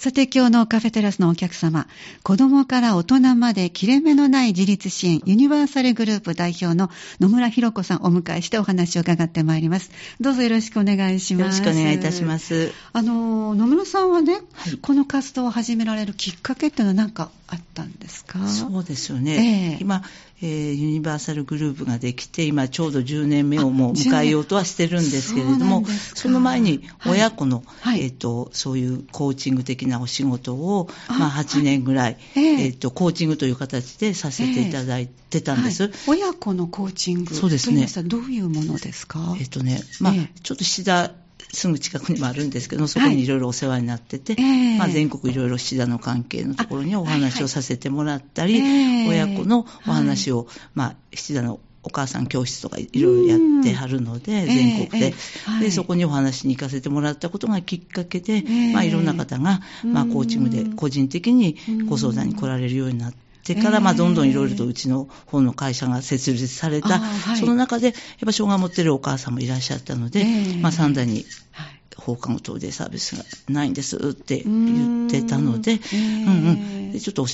さて今日のカフェテラスのお客様、子供から大人まで切れ目のない自立支援ユニバーサルグループ代表の野村博子さんをお迎えしてお話を伺ってまいります。どうぞよろしくお願いします。よろしくお願いいたします。あの、野村さんはね、はい、この活動を始められるきっかけっていうのは何かあったんですか？そうですよね。えー、今、えー、ユニバーサルグループができて、今ちょうど10年目をもう迎えようとはしてるんですけれども、その前に親子の、はい、えっ、ー、と、そういうコーチング的なお仕事を、まあ8年ぐらい、はい、えっ、ー、と、コーチングという形でさせていただいてたんです。はい、親子のコーチングそうですね。どういうものですか？えっ、とね、まあ、ちょっとシダすぐ近くにもあるんですけどそこにい。ろいろお世話になってて、はい、まあ、全国いろいろシダの関係のところにお話をさせてもらったり、はいはい、親子のお話を、はい、まあ、シダのお母さん教室とかいろいろやってはるので、全国で、で、そこにお話に行かせてもらったことがきっかけで、まあ、いろんな方が、まあ、コーチングで個人的にご相談に来られるようになって、てから、まあ、どんどんいろいろとうちの方の会社が設立された、はい、その中で、やっぱ障害を持ってるお母さんもいらっしゃったので、まあ、三代に放課後等でサービスがないんですって言ってたので、うんうん、でちょっと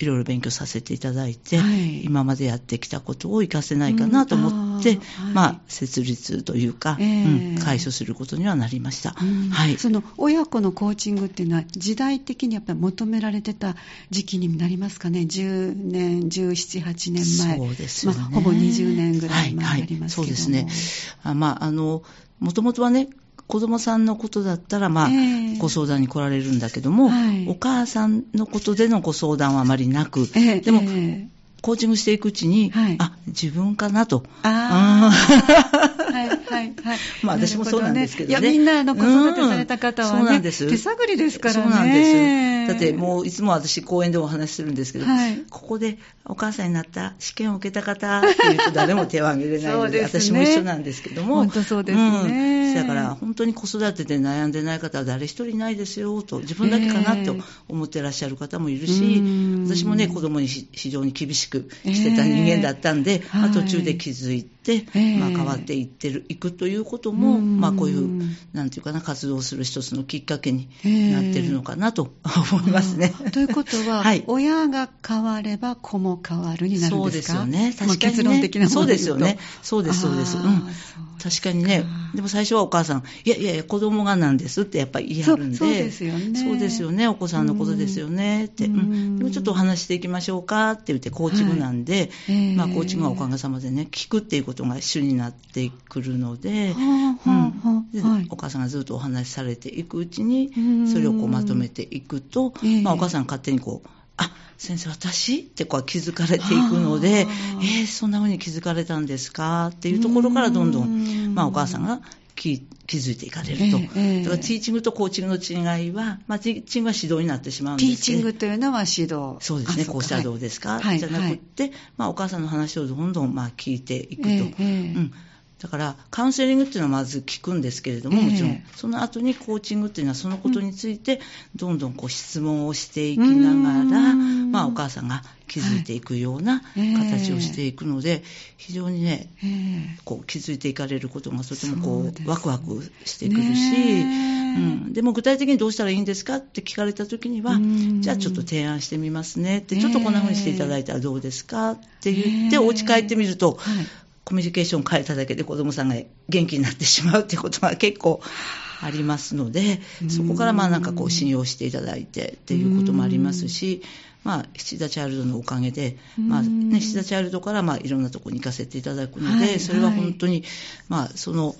いろいろ勉強させていただいて、はい、今までやってきたことを活かせないかなと思って、うん、まあ、設立というか、えー、うん、解消することにはなりました、はい、その親子のコーチングっていうのは、時代的にやっぱり求められてた時期になりますかね、10年、17、8年前、そうですね、まあ、ほぼ20年ぐらい前になりますけども、はいはい、そうですね。あまあ、あの、もともとはね、子供さんのことだったら、まあ、えー、ご相談に来られるんだけども、はい、お母さんのことでのご相談はあまりなく、えー、でも、えーコーチングしていくうちに、はい、あ、自分かなと。ああ。はい、はい、はい。まあ私もそうなんですけどね。いや、みんなの子育てされた方はね、うん、そうなんです。手探りですからね。そうなんです。だってもういつも私講演でお話しするんですけど、はい、ここでお母さんになった試験を受けた方っていうと誰も手を挙げれないので、でね、私も一緒なんですけども。本当そうですね。うん、だから本当に子育てで悩んでない方は誰一人いないですよと、自分だけかなって思ってらっしゃる方もいるし、私もね、子供に非常に厳しくしてた人間だったんで、まあ、途中で気づいて、まあ、変わっていってる、いくということも、まあ、こういう、なんていうかな、活動する一つのきっかけになってるのかなと 思いますね。ということは、はい、親が変われば子も変わるになるんですか？そうですよね。確かに、ね、結論的なものそうですよね。そうです、そうです。うん。確かにね、でも最初はお母さん、いやいやいや、子供がなんですってやっぱり言い張るんで、そうですよね。そうですよね、お子さんのことですよね。って、うん、でもちょっとお話していきましょうかって言って、コーチングなんで、はい、まあ、コーチングはおかげさまでね、聞くっていうことが主になってくるので、お母さんがずっとお話しされていくうちに、それをこうまとめていくと、まあ、お母さん勝手にこう、あ先生、私？ってこう気づかれていくので、えー、そんな風に気づかれたんですか？っていうところからどんどん、まあ、お母さんが気気づいていかれると、えー、だからティーチングとコーチングの違いは、まあ、ティーチングは指導になってしまうんですティーチングというのは指導。そうですね、こうしたらどうですか、はい、じゃなくて、はい、まあ、お母さんの話をどんどんまあ聞いていくと。えーえーうんだから、カウンセリングっていうのはまず聞くんですけれども、もちろん、その後にコーチングっていうのは、そのことについて、どんどんこう質問をしていきながら、まあ、お母さんが気づいていくような形をしていくので、非常にね、こう気づいていかれることがとてもこう、ワクワクしてくるし、うん、でも具体的にどうしたらいいんですかって聞かれた時には、じゃあちょっと提案してみますねって、ちょっとこんな風にしていただいたらどうですかって言って、お家帰ってみると、コミュニケーションを変えただけで子供さんが元気になってしまうっていうことが結構ありますので、そこからまあなんかこう信用していただいてっていうこともありますし、まあ、七田チャイルドのおかげで、まあね、七田チャイルドからまあいろんなところに行かせていただくので、それは本当に、まあ、その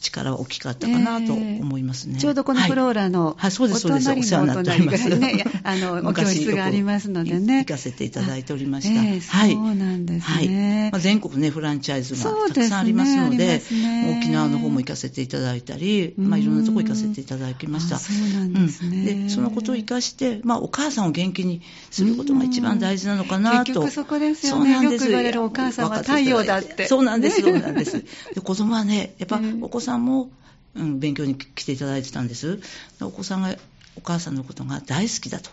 力は大きかったかなと思いますね。えー、ちょうどこのフローラの、はい、お世話になっております。ね、あの、お教室がありますのでね。行かせていただいておりました。えー、はい。そうなんですね。はいまあ、全国ね、フランチャイズがたくさんありますので、でね、沖縄の方も行かせていただいたり、まあ、いろんなところ行かせていただきました。そうなんですね、うん。で、そのことを生かして、まあ、お母さんを元気にすることが一番大事なのかなと。結局そこですよね。そうなんです。よく言われるお母さんは太陽だって。そうなんです、そうなんです。で、子供はね、やっぱお子さんも、うん、勉強に来ていただいてたんです。お子さんがお母さんのことが大好きだと。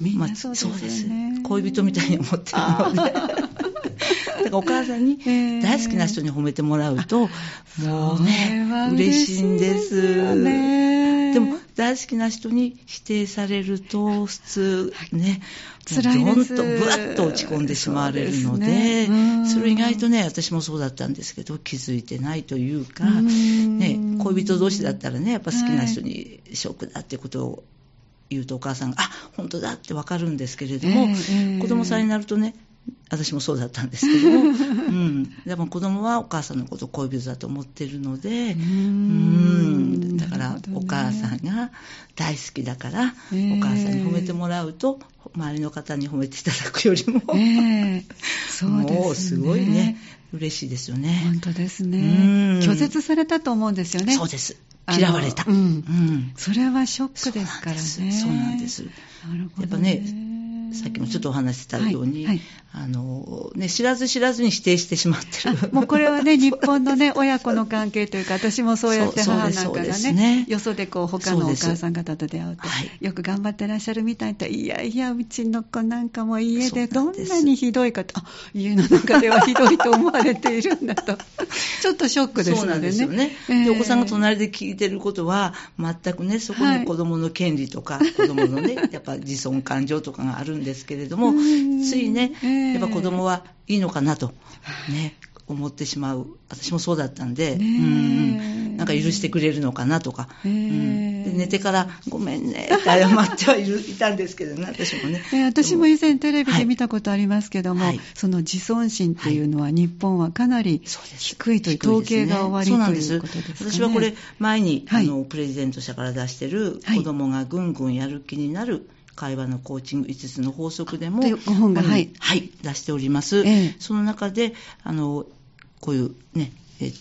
みんなそうですね、まあ、恋人みたいに思ってるので。だからお母さんに大好きな人に褒めてもらうと、もうね、嬉しいんです。でも大好きな人に否定されると、普通ね、辛いです。どんとぶわっと落ち込んでしまわれるので、そね、それ意外とね、私もそうだったんですけど、気づいてないというか、ね、恋人同士だったらね、やっぱ好きな人にショックだってことを言うとお母さんが、あ本当だってわかるんですけれども、えー、子供さんになるとね、私もそうだったんですけども、うん、でも子供はお母さんのことを恋人だと思ってるので、うんだからお母さんが大好きだから、お母さんに褒めてもらうと、周りの方に褒めていただくよりも、えー、そうですね、もうすごいね、嬉しいですよね。本当ですね。拒絶されたと思うんですよね。そうです。嫌われた。うん。うん、それはショックですからね。そうなんです。なるほど、ね、やっぱね、さっきもちょっとお話したように、はいはい、あのね、知らず知らずに否定してしまってる。もうこれはね、日本のね、親子の関係というか、私もそうやって母なんかがね、ね。よそでこう、他のお母さん方と出会うと、よく頑張ってらっしゃるみたいと、いやいや、うちの子なんかも家でどんなにひどいかと、あ、家の中ではひどいと思われているんだと、ちょっとショックですのでね。そうなんですよね。で、お子さんが隣で聞いてることは、全くね、そこの子供の権利とか、はい、子供のね、やっぱ自尊感情とかがあるんですけれども、ついね、やっぱ子供はいいのかなと、ね、思ってしまう。私もそうだったんで、うん、なんか許してくれるのかなとか、うん、で寝てからごめんねって謝ってはいるいたんですけどね、私もね。私も以前テレビで見たことありますけども、はい、その自尊心っていうのは日本はかなり低いという、統計が終わりということですか、ね、私はこれ前に、はい、あのプレゼント者から出してる子供がぐんぐんやる気になる、会話のコーチング5つの法則でも、ご本が、はい、はい、出しております。ええ、その中で、あの、こういうね、え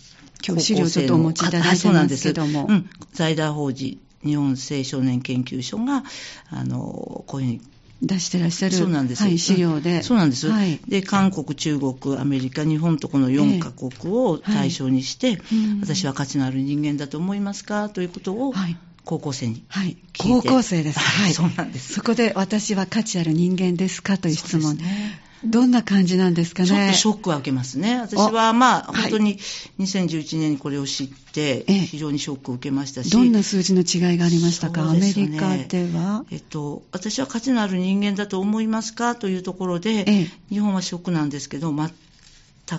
今日資料ちょっとお持ちいただいてますけども。うん、財団法人日本青少年研究所が、あの、こういうふうに出してらっしゃる。そうなんです、はい、資料で、うん、そうなんです、はい、で韓国、中国、アメリカ、日本とこの4カ国を対象にして、えーはい、私は価値のある人間だと思いますか？ということを、はい高校生にはい、高校生です。はい、そうなんです。そこで私は価値ある人間ですかという質問。ね、どんな感じなんですかね。ちょっとショックは受けますね。私はまあ、本当に2011年にこれを知って、非常にショックを受けましたし。どんな数字の違いがありましたか、ね、アメリカでは？えっと、私は価値のある人間だと思いますか？というところで、ええ、日本はショックなんですけど、全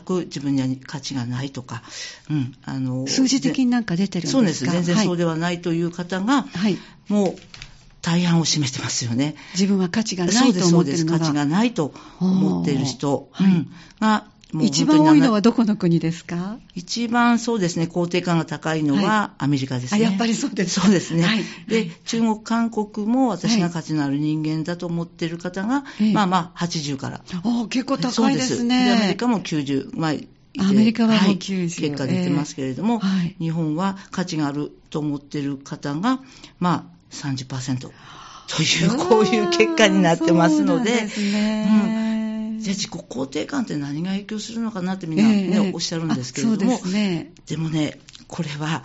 く自分には価値がないとか、うん、あの数字的になんか出てるんですか？そうです、全然そうではないという方が、はい、もう大半を占めてますよね。自分は価値がないと思ってるのが。価値がないと思っている人、はい、が一番多いのはどこの国ですか？一番そうですね、肯定感が高いのはアメリカですね。はい、やっぱりそうですそうですね。はい、で、中国、韓国も私が価値のある人間だと思っている方が、はい、まあまあ80から。あ結構高いですね。でアメリカも90、まあアメリカはもう90、はい、結果出てますけれども、えーはい、日本は価値があると思っている方が、まあ30%という、こういう結果になってますので、そうですね。うんじゃあ自己肯定感って何が影響するのかなってみんなね、えー、おっしゃるんですけれども、ね、でもね、これは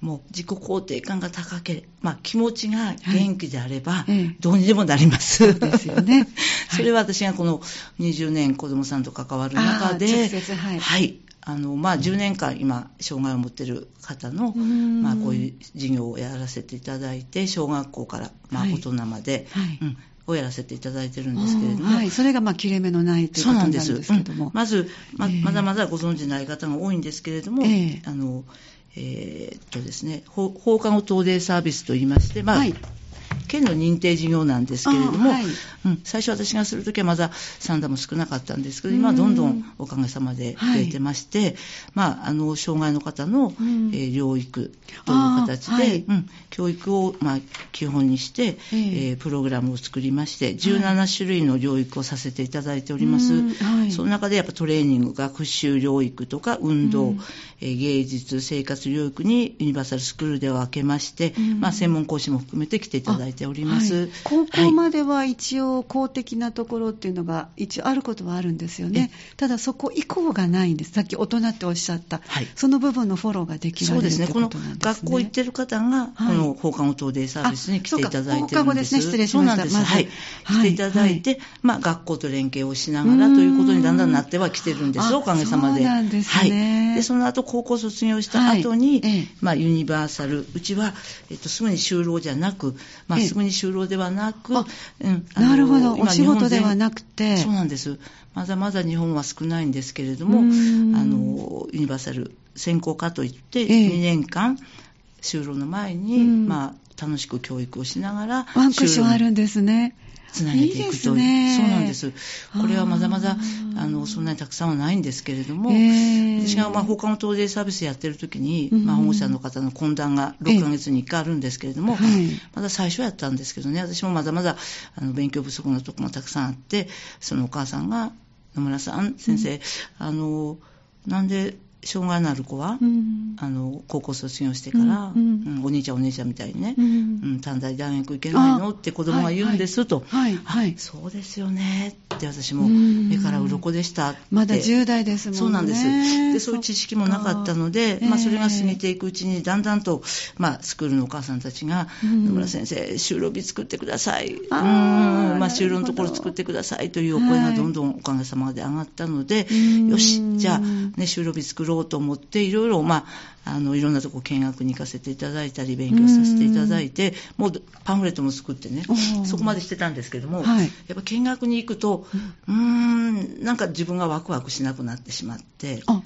もう自己肯定感が高ければ、まあ、気持ちが元気であれば、どうにでもなります。はい、そうですよね。それは私がこの20年子供さんと関わる中で、はい、はい、あの、まあ、10年間今、障害を持っている方の、まあ、こういう授業をやらせていただいて、小学校から、まあ、大人まで、はい、うんをやらせていただいてるんですけれども、はい、それがまあ切れ目のないということなんです。けども、うん、まずま、まだまだご存じない方が多いんですけれども、えー、あのえー、っとですね放課後等デイサービスといいまして、まあ、はい県の認定事業なんですけれども、はい、うん、最初私がするときはまだ3段も少なかったんですけど、今はどんどんおかげさまで増えてまして、はい、まあ、あの、障害の方の、うん、えー、療育という形で、はい、うん、教育を、まあ、基本にして、えー、プログラムを作りまして、17種類の療育をさせていただいております。その中でやっぱトレーニング、学習療育とか運動、うん、えー、芸術、生活療育にユニバーサルスクールで分けまして、まあ、専門講師も含めて来ていただいてております、はい、高校までは一応公的なところっていうのが一応あることはあるんですよね。ただそこ以降がないんです。さっき大人っておっしゃった、はい、その部分のフォローができるそうですね。この学校行ってる方が、この放課後等デイサービスに来ていただいてるんです。放課後ですね。失礼しました。そうなんです、ま、はい、来ていただいて、まあ、学校と連携をしながらということにだんだんなってはきてるんですおかげさまで。そうなんですね、はい、でその後高校卒業した後に、まあ、ユニバーサル。うちは、えっと、すぐに就労じゃなく、まあ、すぐに就労ではなく、うん、なるほど。お仕事ではなくて。そうなんです。まだまだ日本は少ないんですけれどもあのユニバーサル専攻科といって2年間、就労の前に、まあ、楽しく教育をしながらワンクッションあるんですね。つなげていくという。いいそうなんです。これはまだまだ、あの、そんなにたくさんはないんですけれども、私が、まあ、放課後等デイサービスやってる時に、まあ、保護者の方の懇談が6ヶ月に1回あるんですけれども、まだ最初やったんですけどね、私もまだまだ、あの、勉強不足のとこもたくさんあって、そのお母さんが、野村さん、先生、あの、なんで障害のある子は、うん、あの高校卒業してから、うんうん、お兄ちゃんお姉ちゃんみたいにね、うん。短大大学行けないの？って子供が言うんですと、はいはい、そうですよねって私も目から鱗でしたまだ10代ですもんね。そうなんです。でそういう知識もなかったので、まあ、それが過ぎていくうちにだんだんと、まあ、スクールのお母さんたちが「野村先生就労日作ってください」あまあ、就労のところ作ってくださいというお声がどんどんおかげさまで上がったので、よしじゃあ、ね、就労日作ろうろうと思って、いろいろ、まあ、あの、いろんなとこ見学に行かせていただいたり、勉強させていただいて、もうパンフレットも作ってね、そこまでしてたんですけども、はい、やっぱ見学に行くと、うーん、なんか自分がワクワクしなくなってしまって、あ、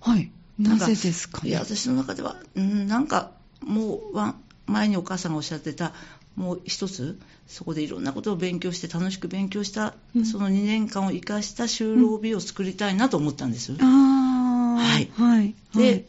はい。なぜですか、ね、いや、私の中では、うん、なんか、もう、前にお母さんがおっしゃってた、もう一つ、そこでいろんなことを勉強して、楽しく勉強した、うん、その2年間を生かした就労日を作りたいなと思ったんです。うん、はい。はい。で、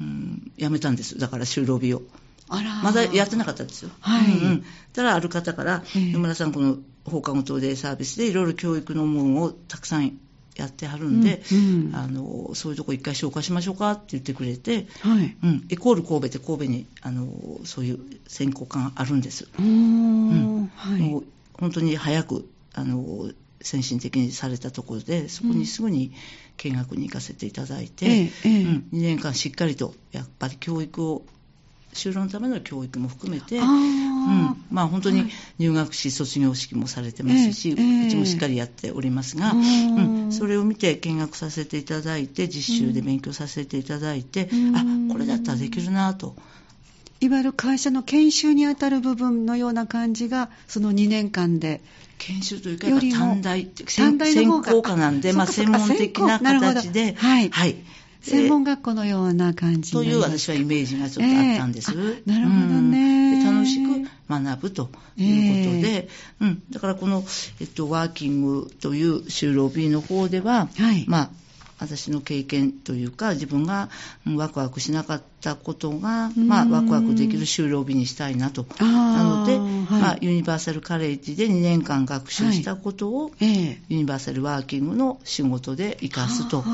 うん、辞めたんです。だから就労日を。あら。まだやってなかったんですよ。はい。うん、うん。たらある方から、野村さんこの放課後等デイサービスでいろいろ教育のものをたくさんやってはるんで、うんうん、あのそういうとこ一回紹介しましょうかって言ってくれて、はいうん、エコール神戸って神戸にあのそういう専攻科があるんです。うん、はい、もう本当に早くあの先進的にされたところでそこにすぐに見学に行かせていただいて、うんうん、2年間しっかりとやっぱり教育を就労のための教育も含めて、うん。まあ、本当に入学し卒業式もされてますし、うちもしっかりやっておりますが、うん、それを見て見学させていただいて実習で勉強させていただいて、あこれだったらできるなと。いわゆる会社の研修にあたる部分のような感じがその2年間で研修というか短大短大専攻科なんで、まあ、専門的な形で、はい、はい。専門学校のような感じという私はイメージがちょっとあったんです。えー、なるほどね、うん、楽しく学ぶということで、えー、うん、だからこの、えっと、ワーキングという就労日の方では、はい、まあ私の経験というか自分がワクワクしなかったことが、まあ、ワクワクできる就労日にしたいなと。なので、はい、まあ、ユニバーサルカレッジで2年間学習したことを、はい、ユニバーサルワーキングの仕事で生かすと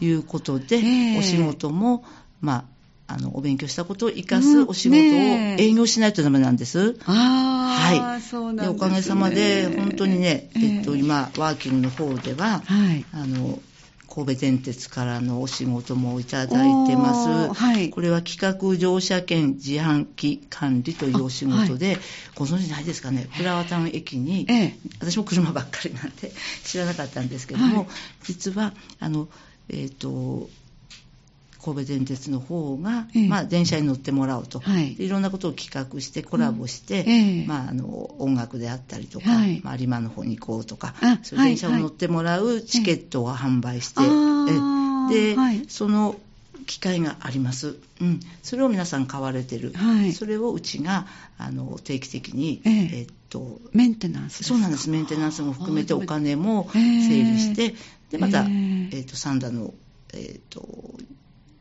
いうことで、お仕事も、まああの、お勉強したことを生かすお仕事を営業しないとダメなんです。はい。そうなんです、ね、おかげさまで、本当にね、えっと、今、ワーキングの方では、はい、あの、神戸電鉄からのお仕事もいただいてます。はい、これは企画乗車券自販機管理というお仕事で、はい、ご存知ないですかね、フラワータウン駅に、ええ、私も車ばっかりなんで知らなかったんですけども、はい、実は、あの、えっ、ー、と、神戸電鉄の方が、ええ、まあ、電車に乗ってもらおうと、はい、いろんなことを企画してコラボして、うん。え、まあ、あの音楽であったりとか、はい、まあ、有馬の方に行こうとかそう電車を乗ってもらうチケットを販売して、で、その機会があります、うん、それを皆さん買われてる、はい、それをうちがあの定期的に、えー、えー、っとメンテナンスそうなんです。メンテナンスも含めてお金も整理して、でまた、えー、えー、とサンダの、えー、と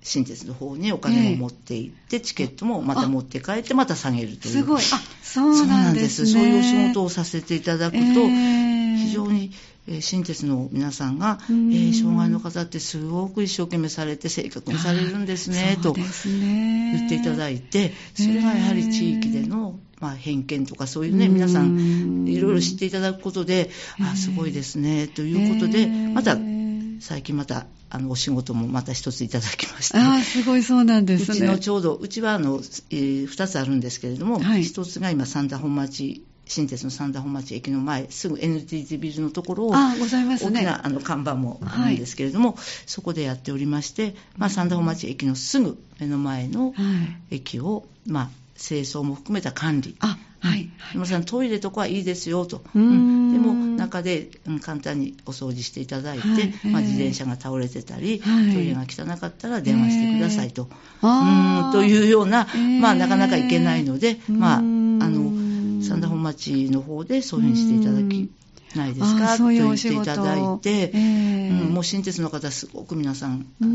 新鉄の方にお金を持って行って、えー、チケットもまた持って帰ってまた下げるという。すごい。あそうなんです、ね、そういうお仕事をさせていただくと、えー、非常に、新鉄の皆さんが、えー、障害の方ってすごく一生懸命されて正確にされるんですねと言っていただいてそれがやはり地域でのまあ、偏見とかそういうね、皆さんいろいろ知っていただくことで、あ、すごいですね、ということで、また、最近また、あの、お仕事もまた一ついただきまして。ああ、すごいそうなんですね。うちのちょうど、うちはあの、えー、2つあるんですけれども、はい、1つが今、三田本町新鉄の三田本町駅の前、すぐ NTT ビルのところを、あございますね、大きなあの看板もあるんですけれども、はい、そこでやっておりまして、まあ、三田本町駅のすぐ目の前の駅を、まあ、清掃も含めた管理。あはい。皆さん、トイレとかはいいですよと。うん、でも、中で、うん、簡単にお掃除していただいて、はい、まあ、自転車が倒れてたり、はい、トイレが汚かったら電話してくださいと。うんというような、まあ、なかなかいけないので、まあ、あの、三田本町の方でそういうふうにしていただきないですか？と言っていただいて、えー、うん、もう新鉄の方、すごく皆さん、あの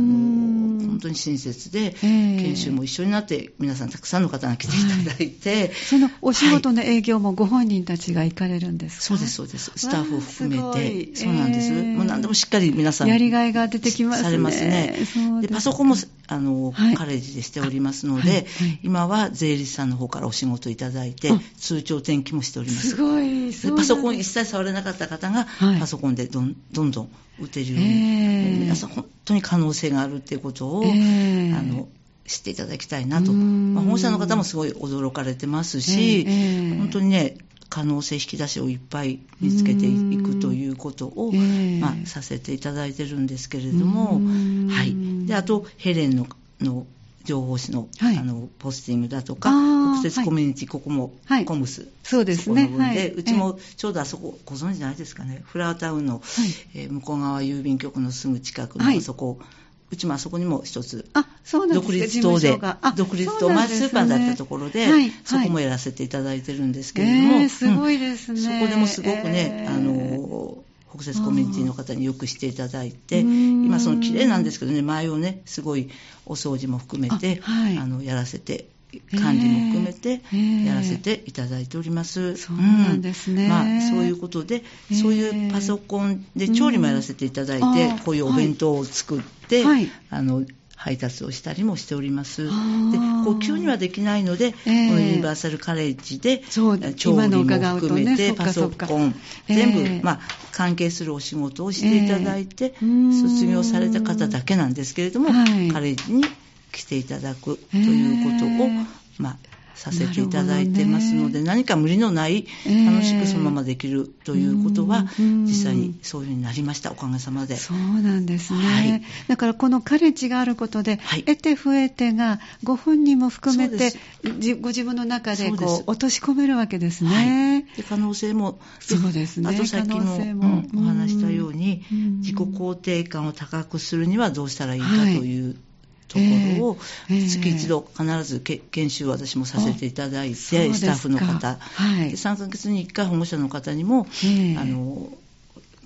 本当に親切で、研修も一緒になって、皆さん、たくさんの方が来ていただいて、はい、そのお仕事の営業もご本人たちが行かれるんですか、そうです、そうです、スタッフを含めて、そうなんです、もう何でもしっかり皆さん、やりがいが出てきますね。されますね。でパソコンもあの、はい、カレッジでしておりますので、はい。はい、今は税理士さんの方からお仕事いただいて、通帳転記もしております。すごい、パソコン一切触れなかった方が、パソコンでどんどんどん打てるように、えー、皆さん本当に可能性があるっていうことを、えー、あの知っていただきたいなと、まあ、本社の方もすごい驚かれてますし、えー、本当にね可能性引き出しをいっぱい見つけていくということを、まあ、させていただいてるんですけれども、はい、であとヘレンのの情報誌のはい、あのポスティングだとか、特設コミュニティ、はい、ここもコムス、はい、そうですね。そで、うちもちょうどあそこ、ご存知ないですかね、フラワータウンの、えー、向こう側郵便局のすぐ近くのあそこ、うちもあそこにも一つ、独立棟で、独立棟、前スーパーだったところで、そこもやらせていただいてるんですけれども、えー、すごいですね、うん、そこでもすごくね、えー、あの北節コミュニティの方によくしていただいて、今その綺麗なんですけどね、前をね、すごいお掃除も含めて、あのやらせて管理も含めてやらせていただいております。えー、そうなんですね、まあ、そういうことで、そういうパソコンで調理もやらせていただいて、こういうお弁当を作って、はい、あの配達をしたりもしております。で、こう急にはできないので、えー、このユニバーサルカレッジで、調理も含めて、ね、パソコン、全部、えー、まあ、関係するお仕事をしていただいて、えー、卒業された方だけなんですけれども、はい、カレッジに来ていただくということを、まあ、させていただいてますので、ね、何か無理のない楽しくそのままできるということは、えー、実際にそういうふうになりましたおかげさまで。そうなんですね、はい、だからこのカレッジがあることで、はい、得て増えてがご本人も含めてご自分の中でこう落とし込めるわけですね、はい、で可能性もそうですね。あとさっきも、うん、お話したように、自己肯定感を高くするにはどうしたらいいかというところを、月一度必ず研修を私もさせていただいて、スタッフの方、はい、3ヶ月に1回保護者の方にも、あの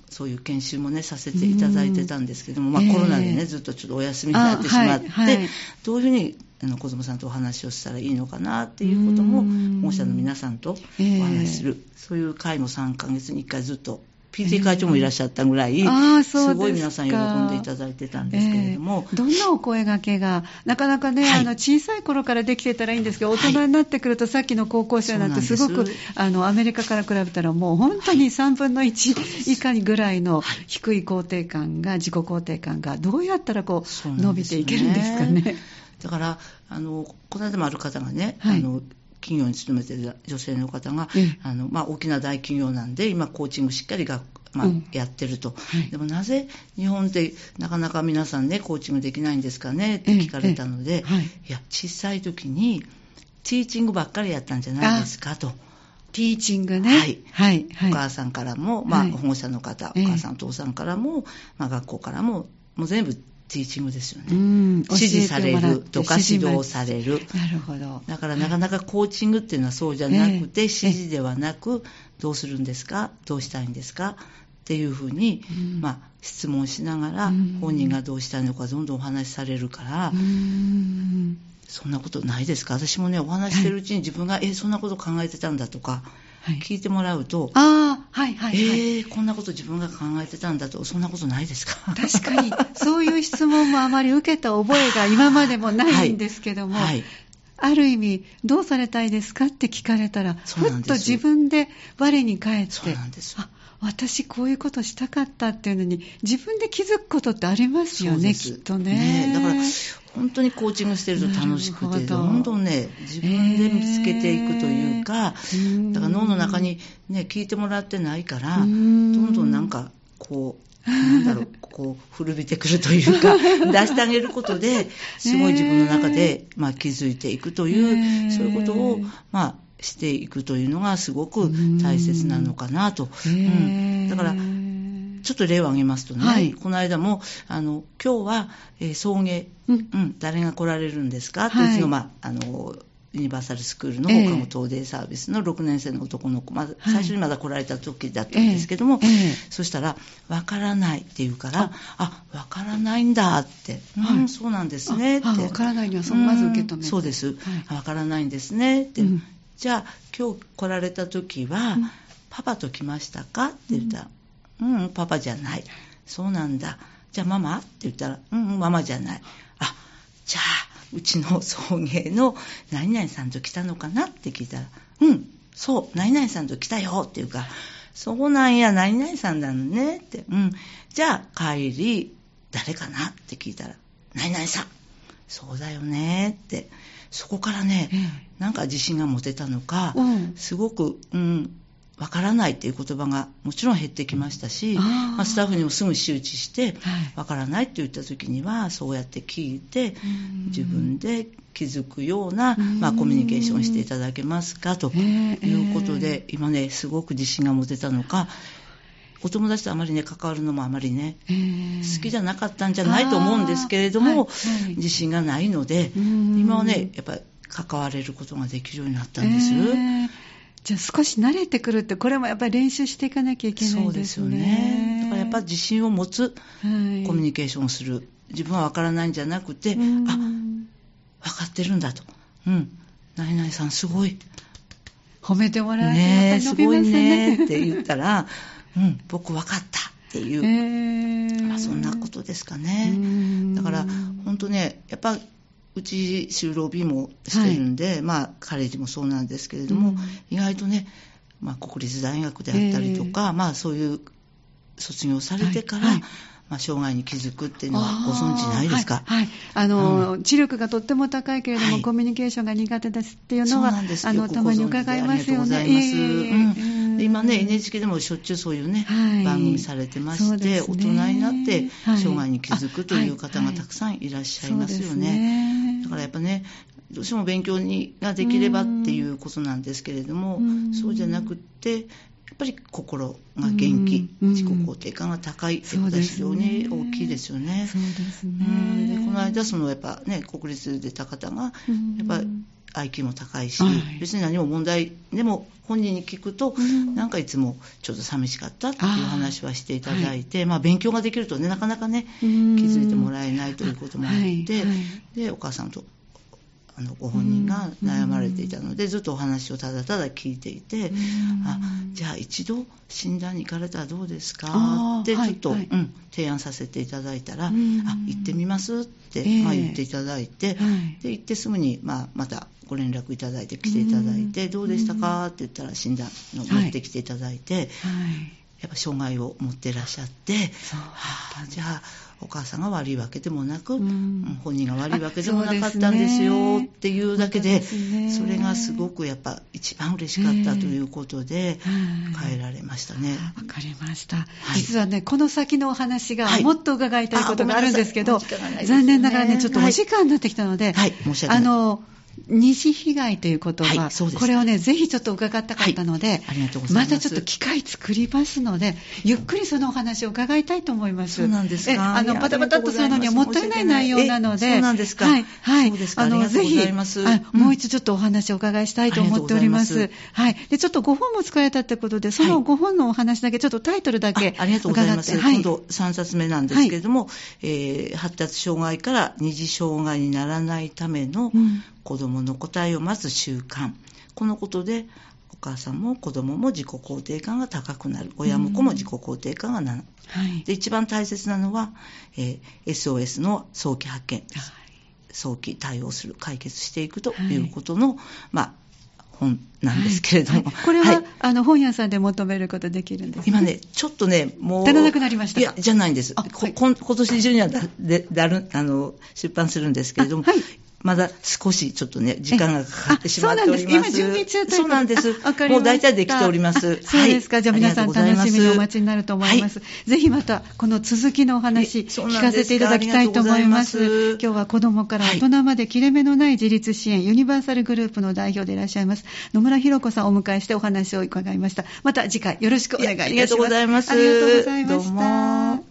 そういう研修もね、させていただいてたんですけども、まあ、コロナでね、ずっとちょっとお休みになってしまって、はいはい、どういうふうにあの子供さんとお話をしたらいいのかなっていうことも、保護者の皆さんとお話しする、そういう会も3ヶ月に1回ずっと PT 会長もいらっしゃったぐらい、えー、すごい皆さん喜んでいただいてたんですけれども、えー、どんなお声がけが、なかなかね、はい、あの小さい頃からできてたらいいんですけど、大人になってくると、さっきの高校生なんて、すごくあのアメリカから比べたら、もう本当に3分の1以下ぐらいの低い肯定感が、自己肯定感が、どうやったらこう伸びていけるんですかね。だからあのこの間もある方がね、はい、あの企業に勤めている女性の方が、あのまあ、大きな大企業なんで、今、コーチングしっかり学まあ、やってると、はい、でもなぜ日本ってなかなか皆さんね、コーチングできないんですかねって聞かれたので、はい、いや、小さい時にティーチングばっかりやったんじゃないですかと。ティーチングね。はい。はい。お母さんからも、まあ、保護者の方、お母さん、お父さんからも、まあ、学校からも、もう全部ティーチングですよね。指示されるとか指導される。なるほど。だからなかなかコーチングっていうのはそうじゃなくて、指示ではなく、どうするんですか？どうしたいんですか？っていうふうに、まあ、質問しながら、本人がどうしたいのかどんどんお話しされるから、そんなことないですか？私もね、お話してるうちに自分が、え、そんなこと考えてたんだとか、聞いてもらうと、ああ、はいはい、はい、えー、こんなこと自分が考えてたんだと、そんなことないですか？確かに、そういう質問もあまり受けた覚えが今までもないんですけども、はい。はいある意味、どうされたいですかって聞かれたら、ふっと自分で我に返って、そうなんです。あ私こういうことしたかったっていうのに自分で気づくことってありますよねきっとね、ね、だから本当にコーチングしてると楽しくてど。んどんね自分で見つけていくというか、えー、だから脳の中にね聞いてもらってないからどんどんなんかこうなんだろう、こう、古びてくるというか、出してあげることで、すごい自分の中で、まあ、気づいていくという、そういうことを、まあ、していくというのがすごく大切なのかなと。うん、だから、ちょっと例を挙げますとね、はい、この間も、あの、今日は、えー、送迎、うん、うん、誰が来られるんですか、はい、というのまあ、あの、ユニバーサルスクールの他も東デイサービスの6年生の男の子、まず最初にまだ来られた時だったんですけども、そしたら、わからないって言うから、あ、わからないんだって、うん、そうなんですねって。わからないにはそまず受け止めそうです。わからないんですねって。じゃあ、今日来られた時は、パパと来ましたか？って言ったら、うん、パパじゃない。そうなんだ。じゃあママ？って言ったら、うん、ママじゃない。あ、じゃあ、うちの送迎の何々さんと来たのかな？って聞いたら、うん、そう、何々さんと来たよっていうか、そうなんや、何々さんなのねって、うん、じゃあ帰り、誰かな？って聞いたら、何々さん、そうだよねって、そこからね、なんか自信が持てたのか、すごく、うん、わからないっていう言葉がもちろん減ってきましたし、まあ、スタッフにもすぐ周知して、わからないって言った時には、そうやって聞いて、自分で気づくような、まあ、コミュニケーションしていただけますかということで、今ね、すごく自信が持てたのか、お友達とあまりね、関わるのもあまりね、好きじゃなかったんじゃないと思うんですけれども、はい。はい、自信がないので、今はね、やっぱり関われることができるようになったんです。じゃあ少し慣れてくるって、これもやっぱり練習していかなきゃいけないんですね。そうですよね。だからやっぱ自信を持つ、コミュニケーションをする。自分は分からないんじゃなくて、あ、分かってるんだと。うん。何々さんすごい。褒めてもらえて、ね、すごいねって言ったら、うん、僕分かったっていう、えー、まあ、そんなことですかね。だから、本当ね、やっぱうち就労日もしてるんで、はい、まあカレッジもそうなんですけれども、うん、意外とね、まあ、国立大学であったりとか、えー、まあそういう卒業されてから、はいはい。まあ、障害に気づくっていうのはご存知ないですか、はい、はい、あの、うん、知力がとっても高いけれども、はい、コミュニケーションが苦手ですっていうのは、あのたまに伺いますよね。ありがとうございます。えーうん、今ね、NHK でもしょっちゅうそういうね、はい、番組されてまして、ね、大人になって障害に気づくという方がたくさんいらっしゃいますよね。だからやっぱね、どうしても勉強にができればっていうことなんですけれども、そうじゃなくって、やっぱり心が元気、うん、自己肯定感が高いってことは非常に大きいですよね。そうですね。でこの間、そのやっぱね、国立出た方が、やっぱ IQ も高いし、はい、別に何も問題でも本人に聞くと、うん、なんかいつもちょっと寂しかったっていう話はしていただいて、まあ、勉強ができるとねなかなかね気づいてもらえないということもあって、はいはい、でお母さんとあのご本人が悩まれていたので、ずっとお話をただただ聞いていて、あじゃあ一度診断に行かれたらどうですかってちょっと、はい。はい、うん、提案させていただいたら、あ行ってみますって、えー、まあ、言っていただいて、で行ってすぐに、まあ、またご連絡いただいて来ていただいて、どうでしたか？って言ったら診断の持ってきていただいて、やっぱ障害を持っていらっしゃって、はあ、じゃあお母さんが悪いわけでもなく、うん、本人が悪いわけでもなかったんですよっていうだけで、それがすごくやっぱ一番嬉しかったということで、変え。られましたね。わ、かりました、はい、実はね、この先のお話がもっと伺いたいことがあるんですけど、はい。ね、残念ながらね、ちょっとお時間になってきたので、はい、申し訳ない。あの二次被害ということは、はい、これをね、ぜひちょっと伺ったかったので、はい、ありがとうございます。またちょっと機会作りますので、ゆっくりそのお話を伺いたいと思います。そうなんですか。あの、バタバタっとするのにはもったいない内容なので、そうなんですか。はい、はい。あの、ぜひ、もう一度ちょっとお話をお伺いしたいと思っております。はい。で、ちょっと5本も使われたってことで、その5本のお話だけ、ちょっとタイトルだけありがとうございます。今度3冊目なんですけれども、えー、発達障害から二次障害にならないための子どもの答えを待つ習慣。このことでお母さんも子供も自己肯定感が高くなる。親も子も自己肯定感がなる、はい、で一番大切なのは、えー、SOS の早期発見、はい、早期対応する解決していくとい。うことの、はい、まあ本なんですけれども、はい。はい、これは、はい、あの本屋さんで求めることできるんです、ね、今ね、ちょっとね、もう、足らなくなりましたいや、じゃないんです、こ今年中にはだだるあの出版するんですけれども、まだ少しちょっとね、時間がかかってしまっております。今準備中とそうなんです。もう大体できております。そうですか。じゃあ皆さん楽しみにお待ちになると思います。はい、ぜひまたこの続きのお話聞かせていただきたいと思います。今日は子供から大人まで切れ目のない自立支援、はい、ユニバーサルグループの代表でいらっしゃいます、野村博子さんをお迎えしてお話を伺いました。また次回よろしくお願いいたします。ありがとうございます。ありがとうございました。